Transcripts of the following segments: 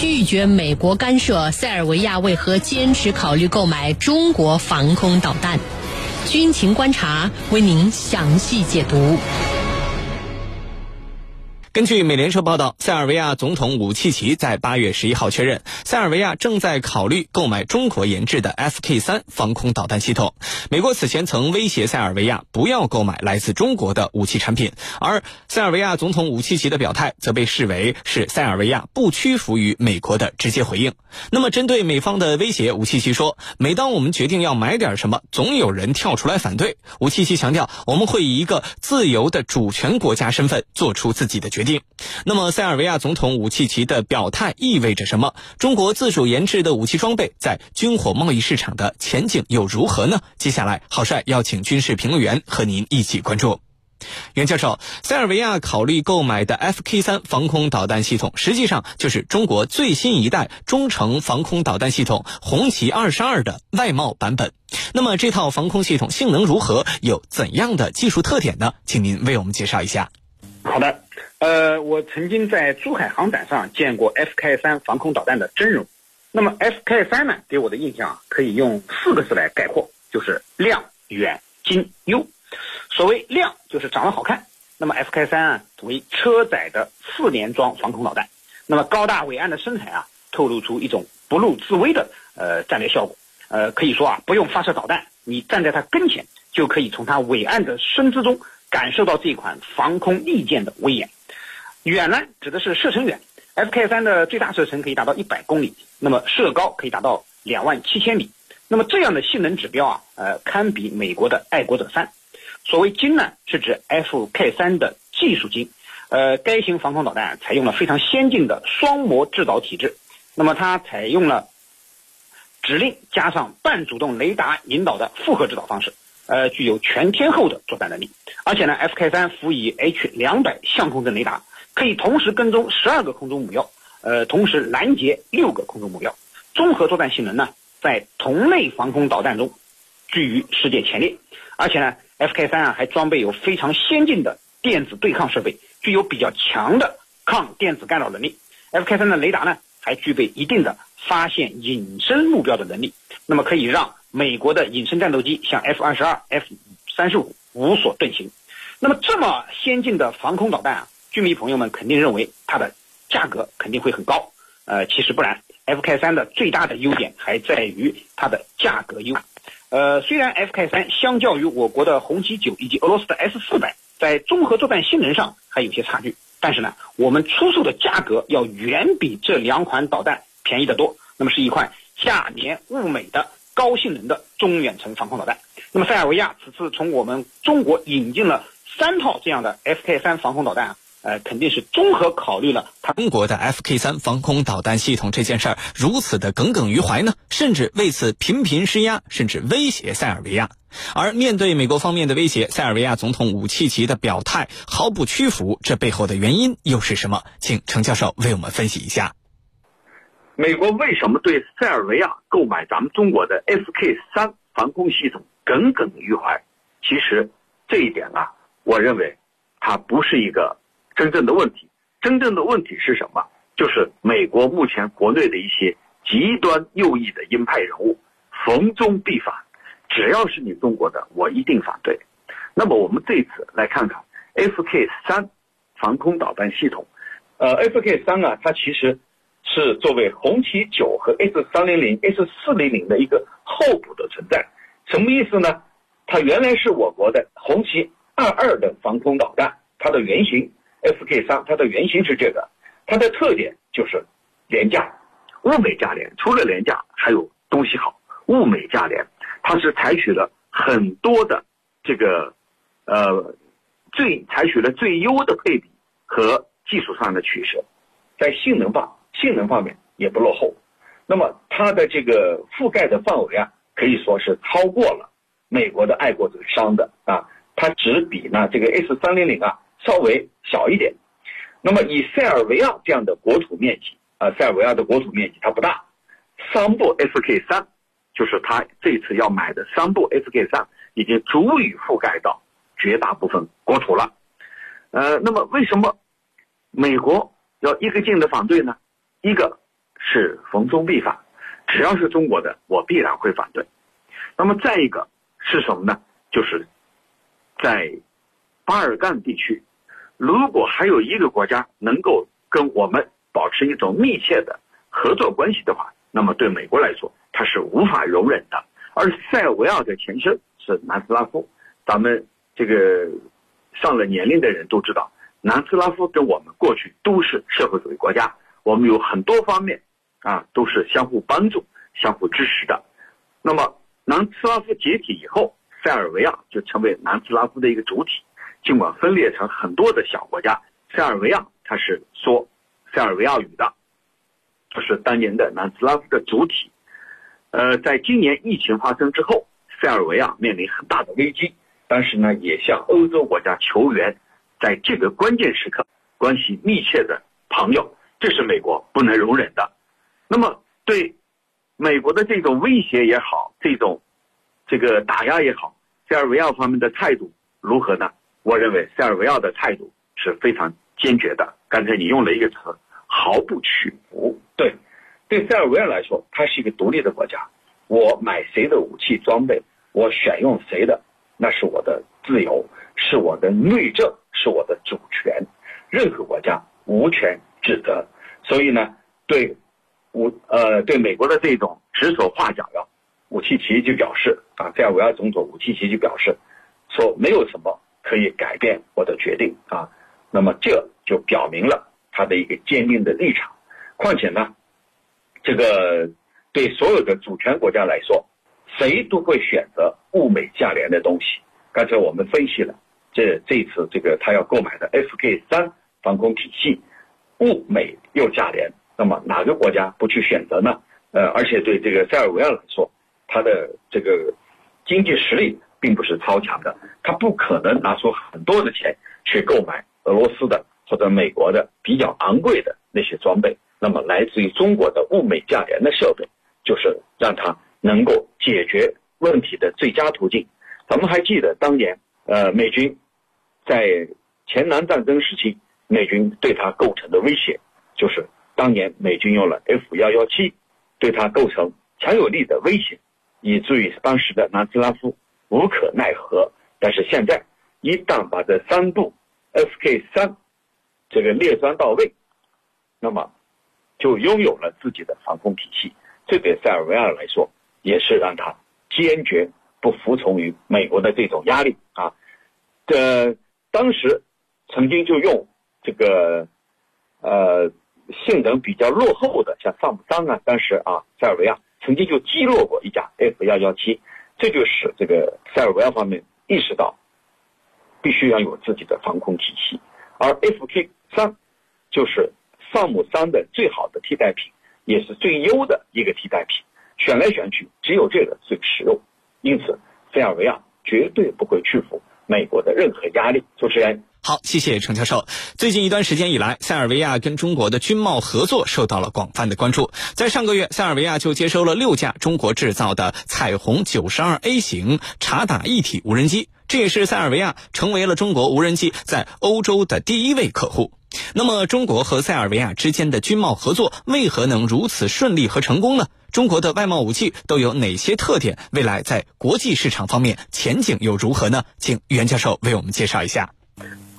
拒绝美国干涉，塞尔维亚为何坚持考虑购买中国防空导弹？军情观察为您详细解读。根据美联社报道，塞尔维亚总统武契奇在八月十一号确认，塞尔维亚正在考虑购买中国研制的 FK 三防空导弹系统。美国此前曾威胁塞尔维亚不要购买来自中国的武器产品，而塞尔维亚总统武契奇的表态则被视为是塞尔维亚不屈服于美国的直接回应。那么，针对美方的威胁，武契奇说：“每当我们决定要买点什么，总有人跳出来反对。”武契奇强调：“我们会以一个自由的主权国家身份做出自己的决定。”那么，塞尔维亚总统武契奇的表态意味着什么？中国自主研制的武器装备在军火贸易市场的前景又如何呢？接下来，郝帅邀请军事评论员和您一起关注。袁教授，塞尔维亚考虑购买的 FK 三防空导弹系统，实际上就是中国最新一代中程防空导弹系统“红旗二十二”的外贸版本。那么，这套防空系统性能如何？有怎样的技术特点呢？请您为我们介绍一下。好的。呃，我曾经在珠海航展上见过 FK 三防空导弹的真容。那么 FK 三呢，给我的印象啊，可以用四个字来概括，就是亮、远、精、优。所谓亮，就是长得好看。那么 FK 三啊，为车载的四联装防空导弹，那么高大伟岸的身材啊，透露出一种不露自威的呃战略效果。呃，可以说啊，不用发射导弹，你站在它跟前，就可以从它伟岸的身姿中感受到这款防空利剑的威严。远呢，指的是射程远，FK 三的最大射程可以达到一百公里，那么射高可以达到两万七千米，那么这样的性能指标啊，呃，堪比美国的爱国者三。所谓精呢，是指 FK 三的技术精，呃，该型防空导弹采用了非常先进的双模制导体制，那么它采用了指令加上半主动雷达引导的复合制导方式，呃，具有全天候的作战能力，而且呢，FK 三辅以 H 两百相控阵雷达。可以同时跟踪十二个空中目标，呃，同时拦截六个空中目标，综合作战性能呢，在同类防空导弹中居于世界前列。而且呢，FK 三啊还装备有非常先进的电子对抗设备，具有比较强的抗电子干扰能力。FK 三的雷达呢还具备一定的发现隐身目标的能力，那么可以让美国的隐身战斗机像 F 二十二、F 三十五无所遁形。那么这么先进的防空导弹啊！军迷朋友们肯定认为它的价格肯定会很高，呃，其实不然，FK 三的最大的优点还在于它的价格优。呃，虽然 FK 三相较于我国的红旗九以及俄罗斯的 S 四百，在综合作战性能上还有些差距，但是呢，我们出售的价格要远比这两款导弹便宜得多。那么是一款价廉物美的高性能的中远程防空导弹。那么塞尔维亚此次从我们中国引进了三套这样的 FK 三防空导弹啊。呃，肯定是综合考虑了他中国的 FK 三防空导弹系统这件事儿如此的耿耿于怀呢，甚至为此频频施压，甚至威胁塞尔维亚。而面对美国方面的威胁，塞尔维亚总统武契奇的表态毫不屈服，这背后的原因又是什么？请程教授为我们分析一下。美国为什么对塞尔维亚购买咱们中国的 FK 三防空系统耿耿于怀？其实这一点啊，我认为它不是一个。真正的问题，真正的问题是什么？就是美国目前国内的一些极端右翼的鹰派人物，逢中必反，只要是你中国的，我一定反对。那么我们这次来看看 FK 三防空导弹系统，呃，FK 三啊，它其实是作为红旗九和 S 三零零、S 四零零的一个候补的存在。什么意思呢？它原来是我国的红旗二二的防空导弹，它的原型。FK 三，它的原型是这个，它的特点就是廉价，物美价廉。除了廉价，还有东西好，物美价廉。它是采取了很多的这个呃最采取了最优的配比和技术上的取舍，在性能方性能方面也不落后。那么它的这个覆盖的范围啊，可以说是超过了美国的爱国者商的啊，它只比呢这个 S 三零零啊。稍微小一点，那么以塞尔维亚这样的国土面积啊，塞尔维亚的国土面积它不大，三部 SK 三就是他这次要买的三部 SK 三，已经足以覆盖到绝大部分国土了。呃，那么为什么美国要一个劲的反对呢？一个是逢中必反，只要是中国的，我必然会反对。那么再一个是什么呢？就是在巴尔干地区，如果还有一个国家能够跟我们保持一种密切的合作关系的话，那么对美国来说，它是无法容忍的。而塞尔维亚的前身是南斯拉夫，咱们这个上了年龄的人都知道，南斯拉夫跟我们过去都是社会主义国家，我们有很多方面啊都是相互帮助、相互支持的。那么南斯拉夫解体以后，塞尔维亚就成为南斯拉夫的一个主体，尽管分裂成很多的小国家，塞尔维亚它是说塞尔维亚语的，就是当年的南斯拉夫的主体。呃，在今年疫情发生之后，塞尔维亚面临很大的危机，但是呢，也向欧洲国家求援，在这个关键时刻，关系密切的朋友，这是美国不能容忍的。那么，对美国的这种威胁也好，这种这个打压也好，塞尔维亚方面的态度如何呢？我认为塞尔维亚的态度是非常坚决的。刚才你用了一个词，毫不屈服。对。对塞尔维亚来说，它是一个独立的国家。我买谁的武器装备，我选用谁的，那是我的自由，是我的内政，是我的主权。任何国家无权指责。所以呢，对武呃对美国的这种指手画脚呀，武契奇就表示啊，塞尔维亚总统武契奇就表示说，没有什么可以改变我的决定啊。那么这就表明了他的一个坚定的立场。况且呢。这个对所有的主权国家来说，谁都会选择物美价廉的东西。刚才我们分析了，这这次这个他要购买的 FK 三防空体系，物美又价廉，那么哪个国家不去选择呢？呃，而且对这个塞尔维亚来说，他的这个经济实力并不是超强的，他不可能拿出很多的钱去购买俄罗斯的或者美国的比较昂贵的那些装备。那么，来自于中国的物美价廉的设备，就是让他能够解决问题的最佳途径。咱们还记得当年，呃，美军在前南战争时期，美军对它构成的威胁，就是当年美军用了 F 幺幺七，对它构成强有力的威胁，以至于当时的南斯拉夫无可奈何。但是现在，一旦把这三部 FK 三这个列装到位，那么。就拥有了自己的防空体系，这对塞尔维亚来说也是让他坚决不服从于美国的这种压力啊。这当时曾经就用这个呃性能比较落后的像萨姆桑啊，当时啊塞尔维亚曾经就击落过一架 F 幺幺七，这就使这个塞尔维亚方面意识到必须要有自己的防空体系，而 FK 三就是。萨姆三的最好的替代品，也是最优的一个替代品。选来选去，只有这个最实用。因此，塞尔维亚绝对不会屈服美国的任何压力。主持人，好，谢谢程教授。最近一段时间以来，塞尔维亚跟中国的军贸合作受到了广泛的关注。在上个月，塞尔维亚就接收了六架中国制造的彩虹九十二 A 型察打一体无人机，这也是塞尔维亚成为了中国无人机在欧洲的第一位客户。那么，中国和塞尔维亚之间的军贸合作为何能如此顺利和成功呢？中国的外贸武器都有哪些特点？未来在国际市场方面前景又如何呢？请袁教授为我们介绍一下。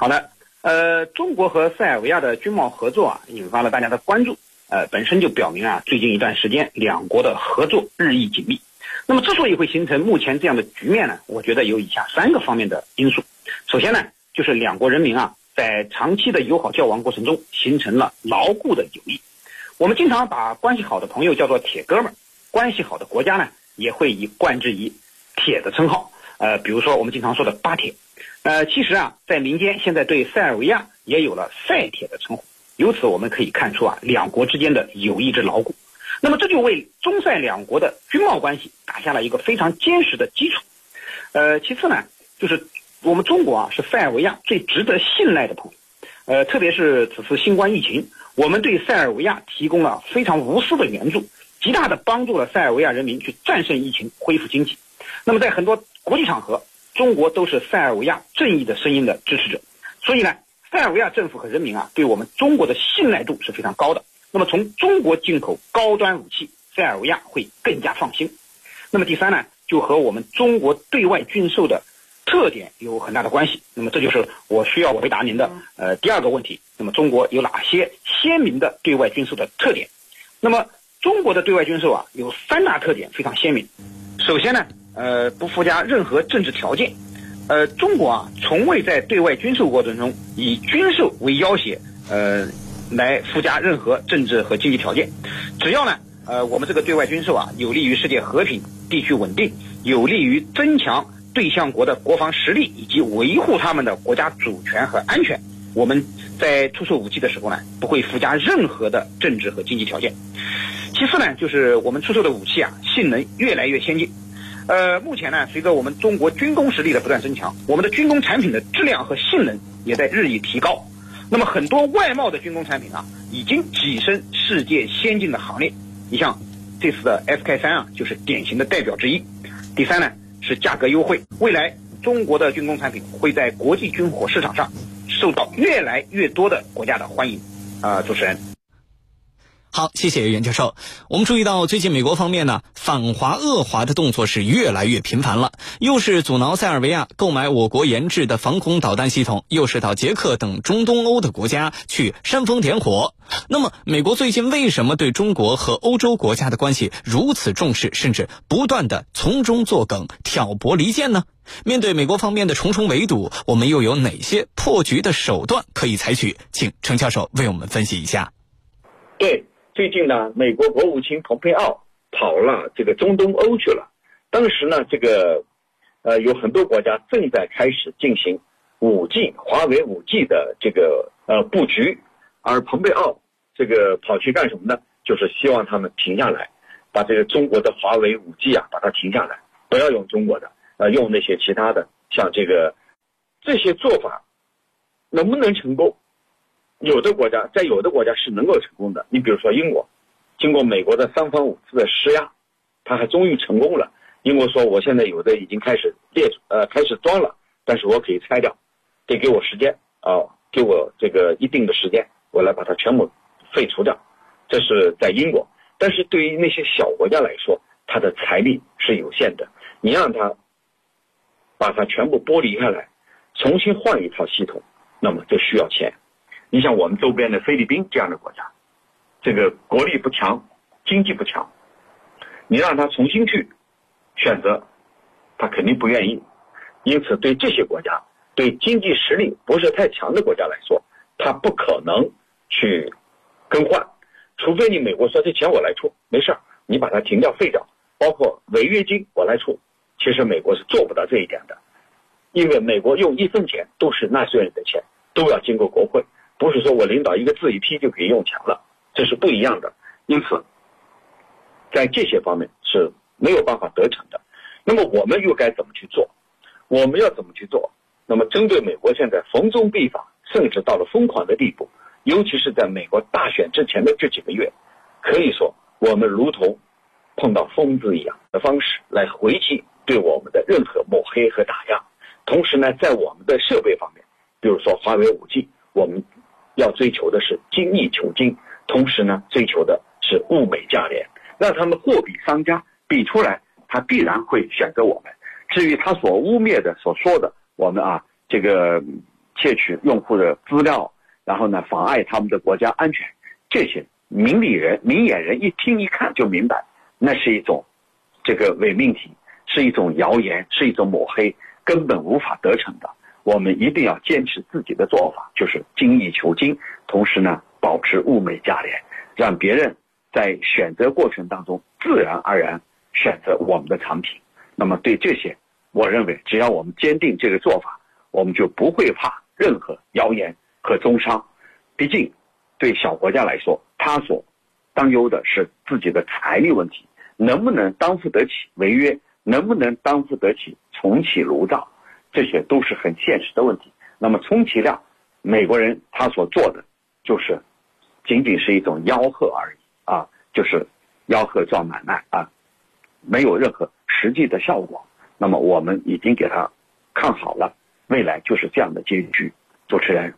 好的，呃，中国和塞尔维亚的军贸合作啊，引发了大家的关注。呃，本身就表明啊，最近一段时间两国的合作日益紧密。那么，之所以会形成目前这样的局面呢，我觉得有以下三个方面的因素。首先呢，就是两国人民啊。在长期的友好交往过程中，形成了牢固的友谊。我们经常把关系好的朋友叫做铁哥们儿，关系好的国家呢，也会以冠之以“铁”的称号。呃，比如说我们经常说的巴铁。呃，其实啊，在民间现在对塞尔维亚也有了“塞铁”的称呼。由此我们可以看出啊，两国之间的友谊之牢固。那么这就为中塞两国的军贸关系打下了一个非常坚实的基础。呃，其次呢，就是。我们中国啊是塞尔维亚最值得信赖的朋友，呃，特别是此次新冠疫情，我们对塞尔维亚提供了非常无私的援助，极大的帮助了塞尔维亚人民去战胜疫情、恢复经济。那么在很多国际场合，中国都是塞尔维亚正义的声音的支持者，所以呢，塞尔维亚政府和人民啊对我们中国的信赖度是非常高的。那么从中国进口高端武器，塞尔维亚会更加放心。那么第三呢，就和我们中国对外军售的特点有很大的关系。那么这就是我需要回答您的呃第二个问题。那么中国有哪些鲜明的对外军售的特点？那么中国的对外军售啊有三大特点非常鲜明。首先呢，呃不附加任何政治条件。呃，中国啊从未在对外军售过程中以军售为要挟，呃来附加任何政治和经济条件。只要呢，呃我们这个对外军售啊有利于世界和平、地区稳定，有利于增强对象国的国防实力以及维护他们的国家主权和安全，我们在出售武器的时候呢不会附加任何的政治和经济条件。其次呢，就是我们出售的武器啊性能越来越先进。呃，目前呢，随着我们中国军工实力的不断增强，我们的军工产品的质量和性能也在日益提高。那么，很多外贸的军工产品啊，已经跻身世界先进的行列。你像这次的 FK 三啊，就是典型的代表之一。第三呢，是价格优惠。未来中国的军工产品会在国际军火市场上受到越来越多的国家的欢迎。啊，主持人。好，谢谢袁教授。我们注意到，最近美国方面呢，反华恶华的动作是越来越频繁了，又是阻挠塞尔维亚购买我国研制的防空导弹系统，又是到捷克等中东欧的国家去煽风点火。那么，美国最近为什么对中国和欧洲国家的关系如此重视，甚至不断的从中作梗、挑拨离间呢？面对美国方面的重重围堵，我们又有哪些破局的手段可以采取？请程教授为我们分析一下。对。最近呢，美国国务卿蓬佩奥跑了这个中东欧去了。当时呢，这个呃有很多国家正在开始进行五 G 华为五 G 的这个呃布局，而蓬佩奥这个跑去干什么呢？就是希望他们停下来，把这个中国的华为五 G 啊，把它停下来，不要用中国的，呃，用那些其他的，像这个这些做法能不能成功？有的国家在有的国家是能够成功的，你比如说英国，经过美国的三番五次的施压，他还终于成功了。英国说：“我现在有的已经开始列呃开始装了，但是我可以拆掉，得给我时间啊，给我这个一定的时间，我来把它全部废除掉。”这是在英国，但是对于那些小国家来说，它的财力是有限的，你让他把它全部剥离开来，重新换一套系统，那么就需要钱。你像我们周边的菲律宾这样的国家，这个国力不强，经济不强，你让他重新去选择，他肯定不愿意。因此，对这些国家，对经济实力不是太强的国家来说，他不可能去更换，除非你美国说这钱我来出，没事儿，你把它停掉废掉，包括违约金我来出。其实美国是做不到这一点的，因为美国用一分钱都是纳税人的钱，都要经过国会。不是说我领导一个字一批就可以用强了，这是不一样的。因此，在这些方面是没有办法得逞的。那么我们又该怎么去做？我们要怎么去做？那么针对美国现在逢中必反，甚至到了疯狂的地步，尤其是在美国大选之前的这几个月，可以说我们如同碰到疯子一样的方式来回击对我们的任何抹黑和打压。同时呢，在我们的设备方面，比如说华为五 G，我们。要追求的是精益求精，同时呢，追求的是物美价廉，让他们货比商家，比出来，他必然会选择我们。至于他所污蔑的、所说的，我们啊，这个窃取用户的资料，然后呢，妨碍他们的国家安全，这些明理人、明眼人一听一看就明白，那是一种这个伪命题，是一种谣言，是一种抹黑，根本无法得逞的。我们一定要坚持自己的做法，就是精益求精，同时呢，保持物美价廉，让别人在选择过程当中自然而然选择我们的产品。那么对这些，我认为只要我们坚定这个做法，我们就不会怕任何谣言和中伤。毕竟，对小国家来说，他所担忧的是自己的财力问题，能不能担负得起违约，能不能担负得起重启炉灶。这些都是很现实的问题。那么，充其量，美国人他所做的就是，仅仅是一种吆喝而已啊，就是吆喝壮买卖啊，没有任何实际的效果。那么，我们已经给他看好了，未来就是这样的结局。主持人。